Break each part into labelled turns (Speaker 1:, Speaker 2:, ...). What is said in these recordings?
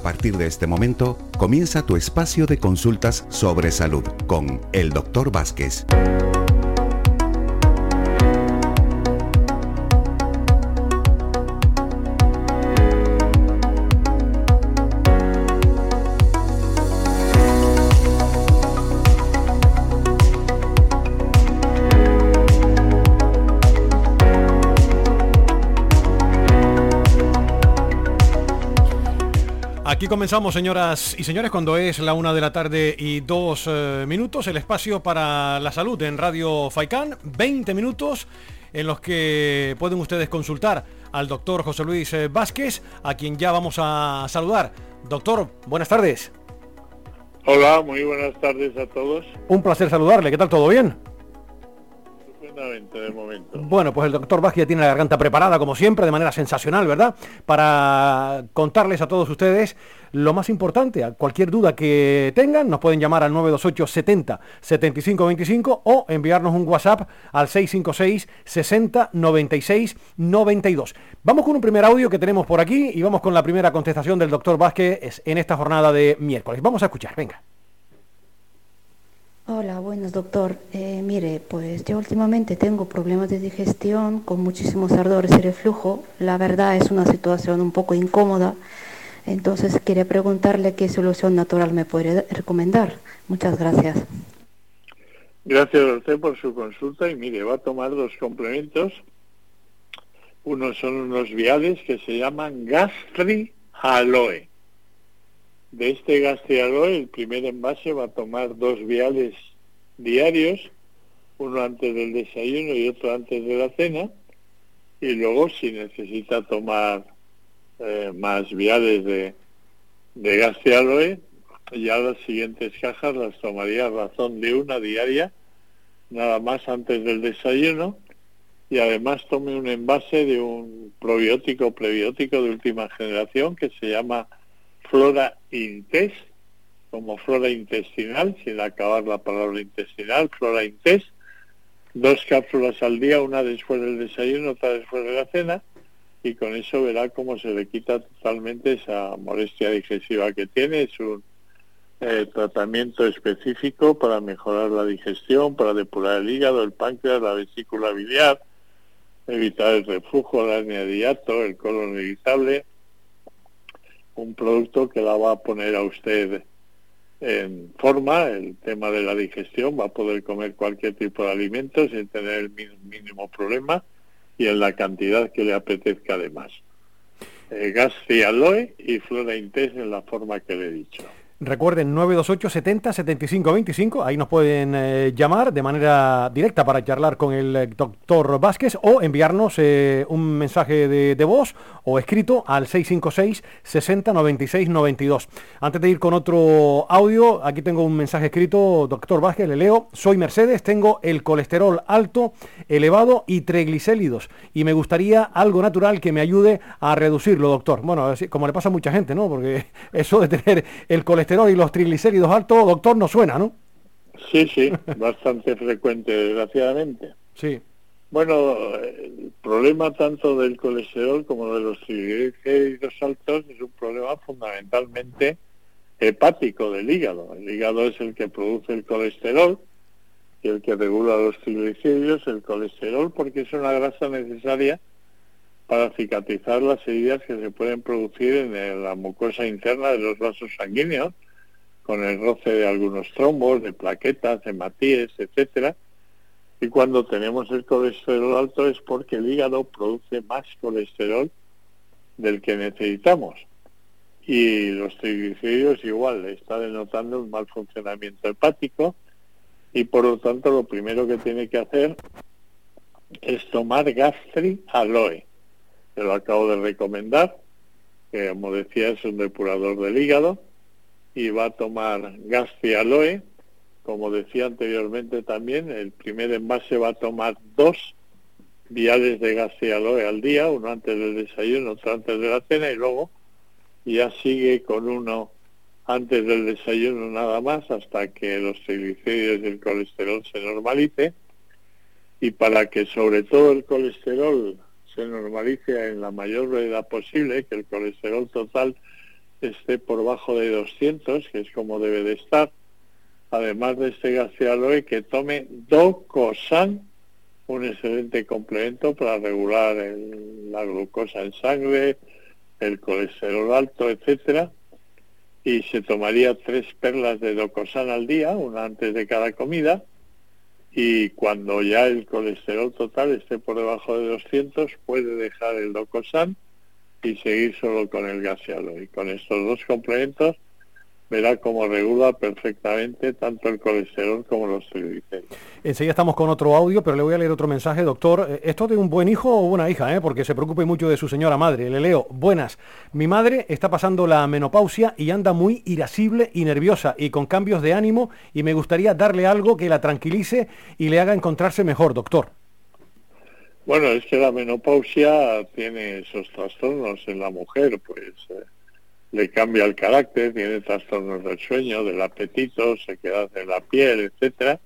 Speaker 1: A partir de este momento, comienza tu espacio de consultas sobre salud con el Dr. Vázquez.
Speaker 2: Comenzamos, señoras y señores, cuando es la una de la tarde y dos eh, minutos, el espacio para la salud en Radio Faicán, 20 minutos en los que pueden ustedes consultar al doctor José Luis eh, Vázquez, a quien ya vamos a saludar. Doctor, buenas tardes.
Speaker 3: Hola, muy buenas tardes a todos.
Speaker 2: Un placer saludarle, ¿qué tal? ¿Todo bien?
Speaker 3: De momento.
Speaker 2: Bueno, pues el doctor Vázquez tiene la garganta preparada, como siempre, de manera sensacional, ¿verdad? Para contarles a todos ustedes lo más importante. Cualquier duda que tengan, nos pueden llamar al 928 70 75 25 o enviarnos un WhatsApp al 656 60 96 92. Vamos con un primer audio que tenemos por aquí y vamos con la primera contestación del doctor Vázquez en esta jornada de miércoles. Vamos a escuchar, venga.
Speaker 4: Hola, buenas doctor. Eh, mire, pues yo últimamente tengo problemas de digestión con muchísimos ardores y reflujo. La verdad es una situación un poco incómoda. Entonces quería preguntarle qué solución natural me podría recomendar. Muchas gracias.
Speaker 3: Gracias a por su consulta y mire, va a tomar dos complementos. Uno son unos viales que se llaman Gastri Aloe de este gastrialoe, el primer envase va a tomar dos viales diarios, uno antes del desayuno y otro antes de la cena, y luego si necesita tomar eh, más viales de, de gastrialoe, ya las siguientes cajas las tomaría a razón de una diaria, nada más antes del desayuno, y además tome un envase de un probiótico prebiótico de última generación que se llama flora intest, como flora intestinal, sin acabar la palabra intestinal, flora intest, dos cápsulas al día, una después del desayuno, otra después de la cena, y con eso verá cómo se le quita totalmente esa molestia digestiva que tiene. Es un eh, tratamiento específico para mejorar la digestión, para depurar el hígado, el páncreas, la vesícula biliar, evitar el reflujo, la hernia de hiato, el colon irritable, un producto que la va a poner a usted en forma, el tema de la digestión, va a poder comer cualquier tipo de alimento sin tener el mínimo problema y en la cantidad que le apetezca además. Eh, gas aloe y flora intest en la forma que le he dicho.
Speaker 2: Recuerden 928 70 75 25, ahí nos pueden eh, llamar de manera directa para charlar con el eh, doctor Vázquez o enviarnos eh, un mensaje de, voz o escrito al 656 60 96 92. Antes de ir con otro audio, aquí tengo un mensaje escrito, doctor Vázquez, le leo, soy Mercedes, tengo el colesterol alto, elevado y triglicéridos y me gustaría algo natural que me ayude a reducirlo, doctor. Bueno, como le pasa a mucha gente, ¿no? Porque eso de tener el colesterol y los triglicéridos altos, doctor, no suena, ¿no?
Speaker 3: Sí, sí, bastante frecuente, desgraciadamente.
Speaker 2: Sí.
Speaker 3: Bueno, el problema tanto del colesterol como de los triglicéridos altos es un problema fundamentalmente hepático del hígado. El hígado es el que produce el colesterol y el que regula los triglicéridos, el colesterol, porque es una grasa necesaria para cicatrizar las heridas que se pueden producir en la mucosa interna de los vasos sanguíneos, con el roce de algunos trombos, de plaquetas, hematíes, etcétera. Y cuando tenemos el colesterol alto es porque el hígado produce más colesterol del que necesitamos. Y los triglicéridos igual, está denotando un mal funcionamiento hepático y por lo tanto lo primero que tiene que hacer es tomar gastri aloe que lo acabo de recomendar, que como decía es un depurador del hígado, y va a tomar Aloe, como decía anteriormente también, el primer envase va a tomar dos viales de Gastri Aloe al día, uno antes del desayuno, otro antes de la cena, y luego ya sigue con uno antes del desayuno nada más hasta que los triglicéridos y el colesterol se normalice. Y para que sobre todo el colesterol se normalice en la mayor brevedad posible, que el colesterol total esté por bajo de 200, que es como debe de estar. Además de este gastrialoe, que tome docosan, un excelente complemento para regular la glucosa en sangre, el colesterol alto, etcétera. Y se tomaría tres perlas de docosan al día, una antes de cada comida. Y cuando ya el colesterol total esté por debajo de 200, puede dejar el docosan y seguir solo con el gasealo. Y con estos dos complementos verá cómo regula perfectamente tanto el colesterol como los triglicéridos.
Speaker 2: Enseguida estamos con otro audio, pero le voy a leer otro mensaje, doctor. Eh, ¿Esto de un buen hijo o buena hija? Eh? Porque se preocupe mucho de su señora madre. Le leo, buenas. Mi madre está pasando la menopausia y anda muy irascible y nerviosa y con cambios de ánimo y me gustaría darle algo que la tranquilice y le haga encontrarse mejor, doctor.
Speaker 3: Bueno, es que la menopausia tiene esos trastornos en la mujer, pues eh, le cambia el carácter, tiene trastornos del sueño, del apetito, se queda en la piel, etcétera.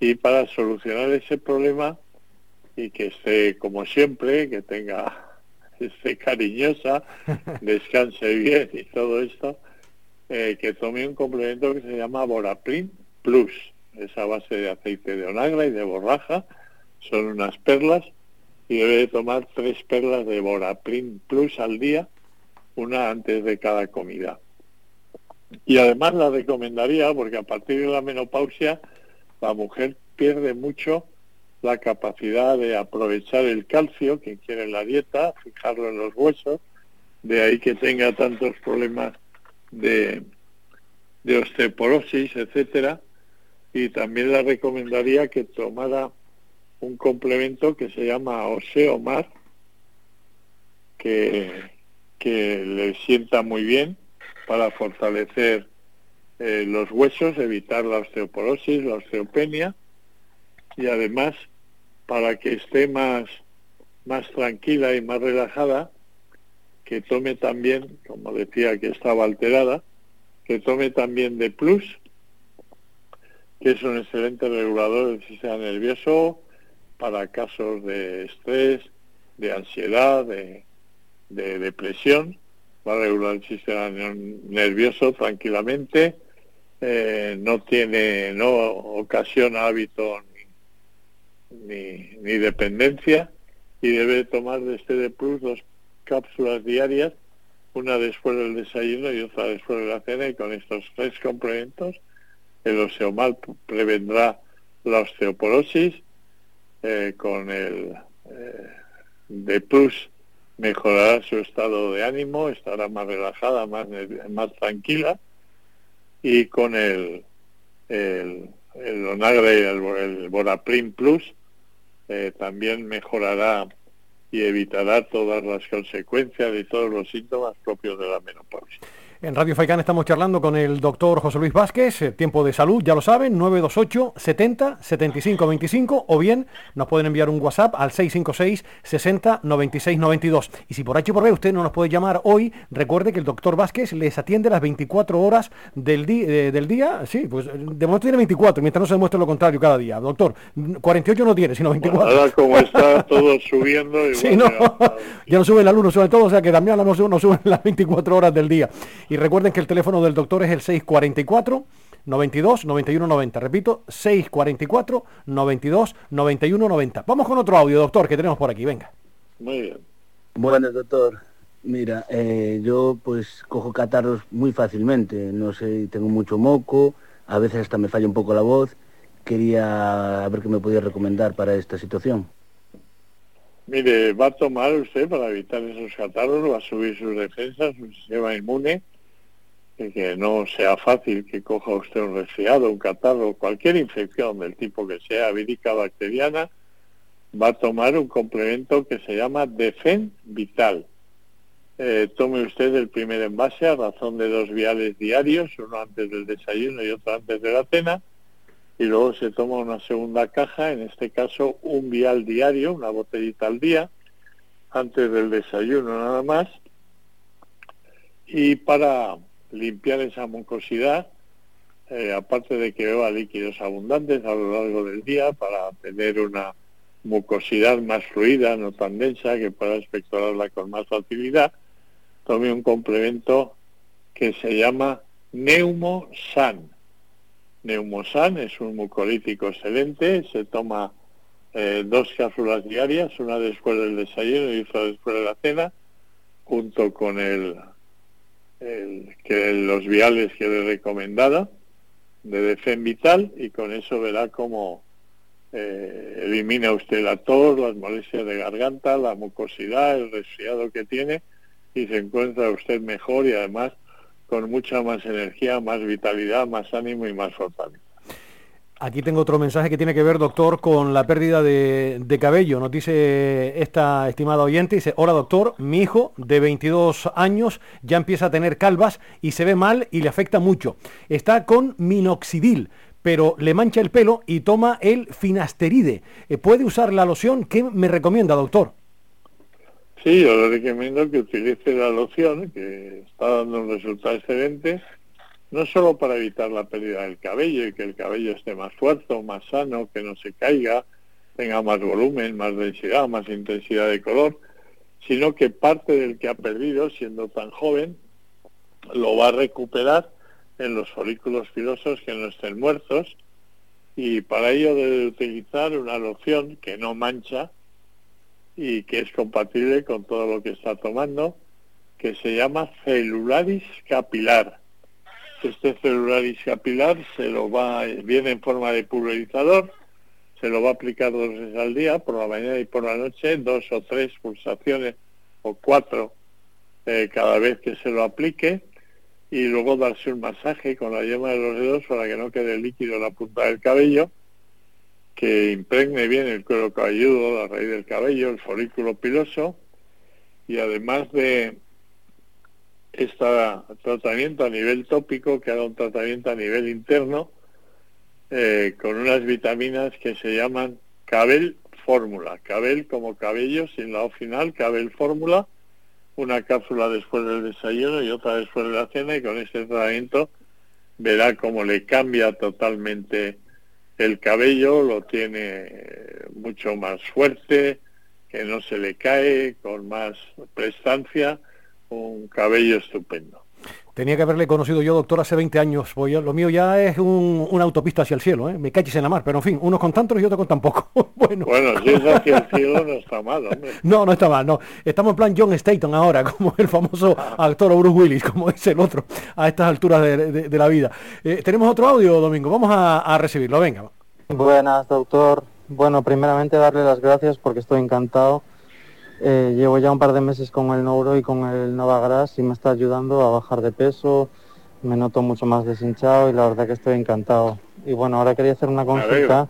Speaker 3: Y para solucionar ese problema y que esté como siempre, que tenga esté cariñosa, descanse bien y todo esto, eh, que tome un complemento que se llama Boraprin Plus, esa base de aceite de onagra y de borraja, son unas perlas y debe tomar tres perlas de Boraprin Plus al día, una antes de cada comida. Y además la recomendaría porque a partir de la menopausia la mujer pierde mucho la capacidad de aprovechar el calcio que quiere en la dieta, fijarlo en los huesos, de ahí que tenga tantos problemas de, de osteoporosis, etcétera, y también la recomendaría que tomara un complemento que se llama Oseomar, que, que le sienta muy bien para fortalecer eh, los huesos, evitar la osteoporosis, la osteopenia y además para que esté más, más tranquila y más relajada, que tome también, como decía que estaba alterada, que tome también de Plus, que es un excelente regulador del sistema nervioso, para casos de estrés, de ansiedad, de, depresión, va a regular el sistema nervioso tranquilamente, eh, no tiene, no ocasiona hábito ni, ni, dependencia y debe tomar de este de plus dos cápsulas diarias, una después del desayuno y otra después de la cena y con estos tres complementos el osteomal prevendrá la osteoporosis, eh, con el eh, de Plus mejorará su estado de ánimo, estará más relajada, más, más tranquila y con el, el, el Onagre y el, el Boraprim Plus eh, también mejorará y evitará todas las consecuencias y todos los síntomas propios de la menopausia.
Speaker 2: En Radio Faicán estamos charlando con el doctor José Luis Vázquez, eh, tiempo de salud, ya lo saben, 928 70 75 25 o bien nos pueden enviar un WhatsApp al 656 60 96 92. Y si por H por B usted no nos puede llamar hoy, recuerde que el doctor Vázquez les atiende las 24 horas del, eh, del día, sí, pues de momento tiene 24, mientras no se demuestre lo contrario cada día. Doctor, 48 no tiene, sino 24.
Speaker 3: ahora como está todo subiendo,
Speaker 2: sí, no, ya, no sube la luz, sobre todo, o sea que también no suben las 24 horas del día. Y recuerden que el teléfono del doctor es el 644 92 91 90. Repito, 644 92 91 90. Vamos con otro audio, doctor, que tenemos por aquí. Venga.
Speaker 3: Muy bien.
Speaker 5: Buenas, doctor. Mira, eh, yo pues cojo catarros muy fácilmente. No sé, tengo mucho moco, a veces hasta me falla un poco la voz. Quería ver qué me podía recomendar para esta situación.
Speaker 3: Mire, va a tomar usted para evitar esos catarros, va a subir sus defensas, su sistema inmune que no sea fácil que coja usted un resfriado, un catarro, cualquier infección del tipo que sea vírica bacteriana, va a tomar un complemento que se llama Defen Vital. Eh, tome usted el primer envase a razón de dos viales diarios, uno antes del desayuno y otro antes de la cena, y luego se toma una segunda caja, en este caso un vial diario, una botellita al día, antes del desayuno nada más, y para limpiar esa mucosidad, eh, aparte de que beba líquidos abundantes a lo largo del día para tener una mucosidad más fluida, no tan densa, que pueda expectorarla con más facilidad, tome un complemento que se llama Neumosan. Neumosan es un mucolítico excelente, se toma eh, dos cápsulas diarias, una después del desayuno y otra después de la cena, junto con el, que los viales que le he recomendado de Defen Vital y con eso verá cómo eh, elimina usted la tos, las molestias de garganta, la mucosidad, el resfriado que tiene y se encuentra usted mejor y además con mucha más energía, más vitalidad, más ánimo y más fortaleza.
Speaker 2: Aquí tengo otro mensaje que tiene que ver, doctor, con la pérdida de, cabello. Nos dice esta estimada oyente, dice, hola doctor, mi hijo de 22 años ya empieza a tener calvas y se ve mal y le afecta mucho. Está con minoxidil, pero le mancha el pelo y toma el finasteride. Eh, ¿Puede usar la loción? ¿Qué me recomienda, doctor?
Speaker 3: Sí, yo le recomiendo que utilice la loción, que está dando un resultado excelente, no solo para evitar la pérdida del cabello y que el cabello esté más fuerte, más sano, que no se caiga, tenga más volumen, más densidad, más intensidad de color, sino que parte del que ha perdido, siendo tan joven, lo va a recuperar en los folículos filosos que no estén muertos y para ello debe utilizar una loción que no mancha y que es compatible con todo lo que está tomando, que se llama celularis capilar. Este celularis capilar se lo va, viene en forma de pulverizador, se lo va a aplicar dos veces al día, por la mañana y por la noche, dos o tres pulsaciones o cuatro eh, cada vez que se lo aplique y luego darse un masaje con la yema de los dedos para que no quede líquido en la punta del cabello, que impregne bien el cuero cabelludo, la raíz del cabello, el folículo piloso y además de este tratamiento a nivel tópico, que haga un tratamiento a nivel interno eh, con unas vitaminas que se llaman Cabel Fórmula. Cabel como cabello sin la O final, Cabel Fórmula una cápsula después del desayuno y otra después de la cena y con este tratamiento verá cómo le cambia totalmente el cabello, lo tiene mucho más fuerte, que no se le cae, con más prestancia, un cabello estupendo.
Speaker 2: Tenía que haberle conocido yo, doctor, hace 20 años. Voy lo mío ya es una autopista hacia el cielo, ¿eh? Me caches en la mar, pero en fin, unos con tantos y otros con tan poco.
Speaker 3: bueno. bueno, si es hacia el cielo no está mal, hombre.
Speaker 2: No, no está mal, no. Estamos en plan John Staton ahora, como el famoso actor Bruce Willis, como es el otro, a estas alturas de, la vida. Eh, tenemos otro audio, Domingo, vamos a, a recibirlo, venga.
Speaker 6: Buenas, doctor. Bueno, primeramente darle las gracias porque estoy encantado eh, llevo ya un par de meses con el Neuro y con el Novagras y me está ayudando a bajar de peso, me noto mucho más deshinchado y la verdad que estoy encantado. Y bueno, ahora quería hacer una consulta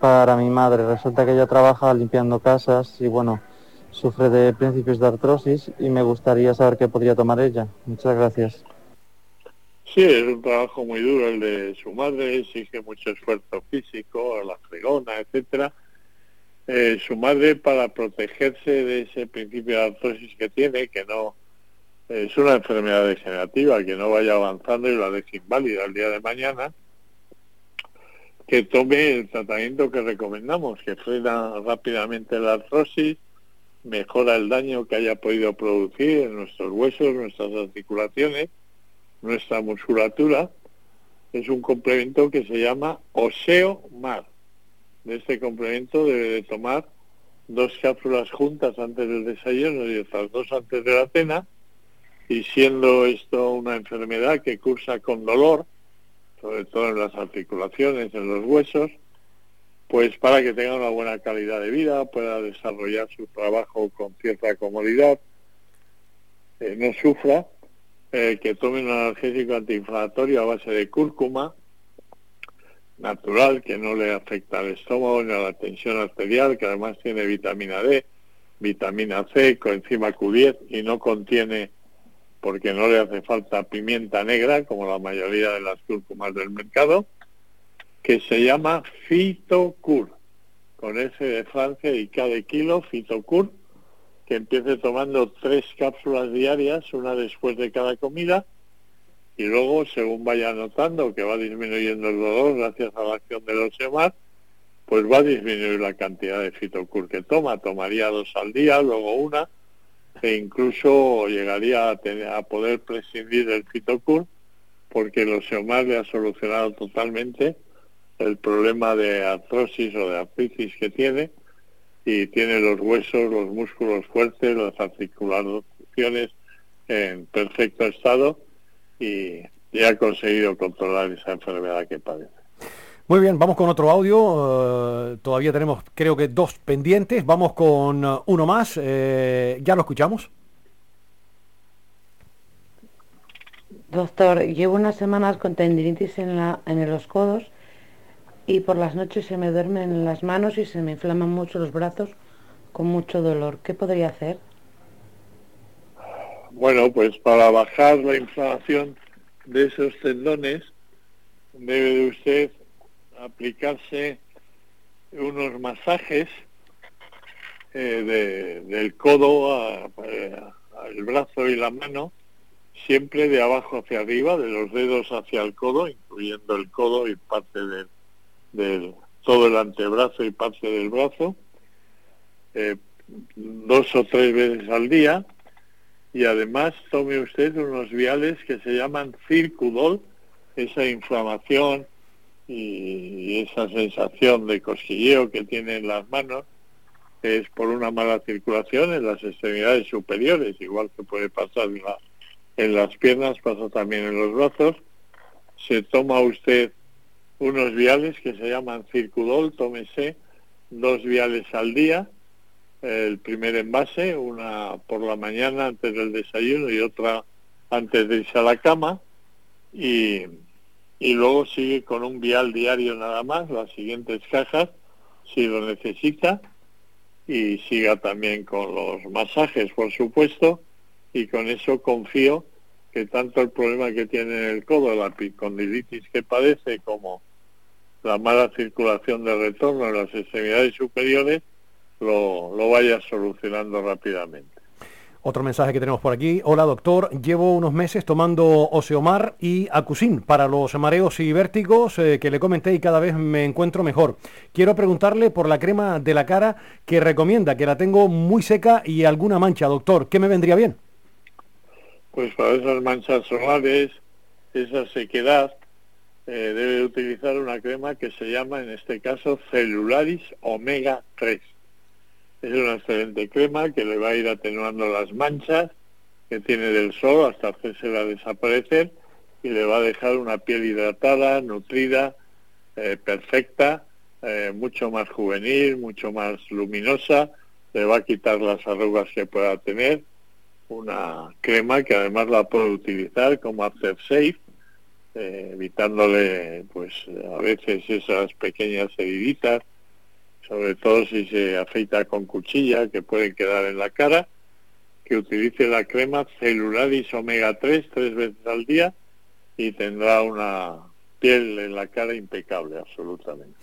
Speaker 6: para mi madre. Resulta que ella trabaja limpiando casas y bueno, sufre de principios de artrosis y me gustaría saber qué podría tomar ella. Muchas gracias.
Speaker 3: Sí, es un trabajo muy duro el de su madre, exige mucho esfuerzo físico, la fregona, etcétera eh, su madre para protegerse de ese principio de artrosis que tiene, que no es una enfermedad degenerativa, que no vaya avanzando y la deje inválida el día de mañana, que tome el tratamiento que recomendamos, que frena rápidamente la artrosis, mejora el daño que haya podido producir en nuestros huesos, nuestras articulaciones, nuestra musculatura. Es un complemento que se llama Oseo Mar de este complemento debe de tomar dos cápsulas juntas antes del desayuno y otras dos antes de la cena, y siendo esto una enfermedad que cursa con dolor, sobre todo en las articulaciones, en los huesos, pues para que tenga una buena calidad de vida, pueda desarrollar su trabajo con cierta comodidad, eh, no sufra, eh, que tome un analgésico antiinflamatorio a base de cúrcuma, natural que no le afecta al estómago ni a la tensión arterial, que además tiene vitamina D, vitamina C, coenzima Q10 y no contiene, porque no le hace falta pimienta negra, como la mayoría de las cúrcumas del mercado, que se llama Fitocur, con S de Francia y K de kilo, Fitocur, que empiece tomando tres cápsulas diarias, una después de cada comida, y luego, según vaya notando que va disminuyendo el dolor gracias a la acción del Osemar, pues va a disminuir la cantidad de fitocur que toma. Tomaría dos al día, luego una, e incluso llegaría a, tener, a poder prescindir del Fitocur porque el Oseomar le ha solucionado totalmente el problema de artrosis o de artritis que tiene y tiene los huesos, los músculos fuertes, las articulaciones en perfecto estado y, ha conseguido controlar esa enfermedad que padece.
Speaker 2: Muy bien, vamos con otro audio. Eh, todavía tenemos, creo que dos pendientes. Vamos con uh, uno más. Eh, ¿Ya lo escuchamos?
Speaker 7: Doctor, llevo unas semanas con tendinitis en, la, en los codos y por las noches se me duermen las manos y se me inflaman mucho los brazos con mucho dolor. ¿Qué podría hacer?
Speaker 3: Bueno, pues para bajar la inflamación de esos tendones debe de usted aplicarse unos masajes eh, del codo al brazo y la mano, siempre de abajo hacia arriba, de los dedos hacia el codo, incluyendo el codo y parte del, todo el antebrazo y parte del brazo, eh, dos o tres veces al día y además tome usted unos viales que se llaman circudol, esa inflamación y, esa sensación de cosquilleo que tiene en las manos es por una mala circulación en las extremidades superiores, igual que puede pasar en, en las piernas, pasa también en los brazos. Se toma usted unos viales que se llaman circudol, tómese dos viales al día el primer envase, una por la mañana antes del desayuno y otra antes de irse a la cama. Y, y luego sigue con un vial diario nada más, las siguientes cajas si lo necesita. Y siga también con los masajes por supuesto. Y con eso confío que tanto el problema que tiene en el codo, la picondilitis que padece como la mala circulación de retorno en las extremidades superiores lo, vaya solucionando rápidamente.
Speaker 2: Otro mensaje que tenemos por aquí. Hola doctor, llevo unos meses tomando Oseomar y Acusin para los mareos y vértigos eh, que le comenté y cada vez me encuentro mejor. Quiero preguntarle por la crema de la cara que recomienda, que la tengo muy seca y alguna mancha, doctor. ¿Qué me vendría bien?
Speaker 3: Pues para esas manchas solares, esa sequedad, eh, debe utilizar una crema que se llama en este caso Celularis Omega 3 es una excelente crema que le va a ir atenuando las manchas que tiene del sol hasta hacerse a desaparecer y le va a dejar una piel hidratada, nutrida, eh, perfecta, eh, mucho más juvenil, mucho más luminosa, le va a quitar las arrugas que pueda tener, una crema que además la puede utilizar como after safe, eh, evitándole pues a veces esas pequeñas heriditas sobre todo si se afeita con cuchilla que pueden quedar en la cara, que utilice la crema Celularis Omega 3 tres veces al día y tendrá una piel en la cara impecable, absolutamente.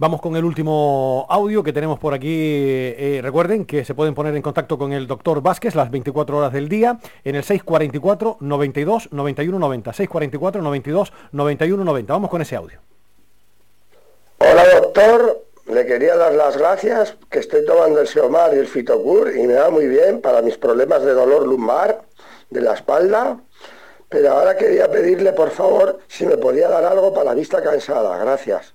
Speaker 2: Vamos con el último audio que tenemos por aquí. Eh, recuerden que se pueden poner en contacto con el doctor Vázquez las 24 horas del día en el 644 92 91 90. 644 92 91 90. Vamos con ese audio.
Speaker 8: Hola doctor, le quería dar las gracias que estoy tomando el Seomar y el Fitocur y me va muy bien para mis problemas de dolor lumbar de la espalda. Pero ahora quería pedirle, por favor, si me podía dar algo para la vista cansada. Gracias.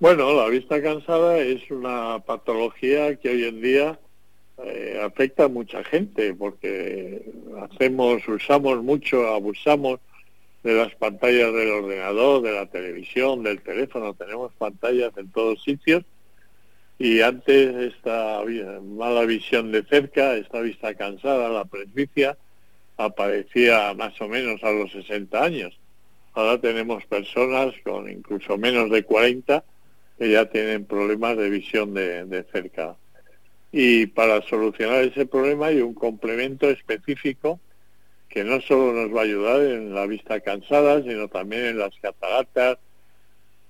Speaker 3: Bueno, la vista cansada es una patología que hoy en día eh, afecta a mucha gente porque hacemos, usamos mucho, abusamos de las pantallas del ordenador, de la televisión, del teléfono, tenemos pantallas en todos sitios y antes esta mala visión de cerca, esta vista cansada, la presbicia, aparecía más o menos a los 60 años. Ahora tenemos personas con incluso menos de 40 que ya tienen problemas de visión de, de cerca. Y para solucionar ese problema hay un complemento específico que no solo nos va a ayudar en la vista cansada, sino también en las cataratas,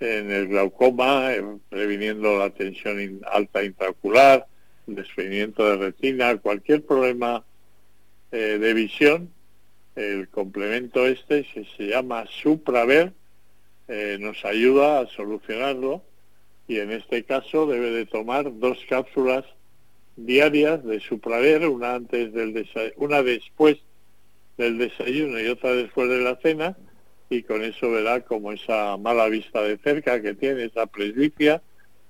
Speaker 3: en el glaucoma, previniendo la tensión alta intraocular, desprendimiento de retina, cualquier problema eh, de visión, el complemento este se, se llama Supraver, eh, nos ayuda a solucionarlo y en este caso debe de tomar dos cápsulas diarias de supraver, una antes del una después del desayuno y otra después de la cena, y con eso verá como esa mala vista de cerca que tiene, esa presbicia,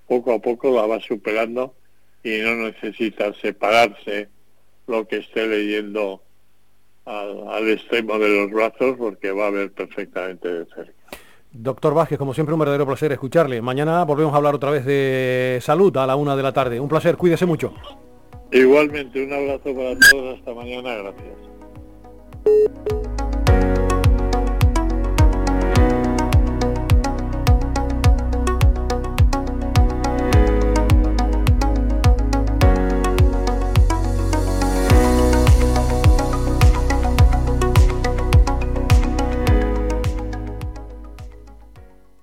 Speaker 3: poco a poco la va superando y no necesita separarse lo que esté leyendo al, extremo de los brazos porque va a ver perfectamente de cerca.
Speaker 2: Doctor Vázquez, como siempre un verdadero placer escucharle. Mañana volvemos a hablar otra vez de salud a la una de la tarde. Un placer, cuídese mucho.
Speaker 3: Igualmente, un abrazo para todos. Hasta mañana, gracias. Thank you.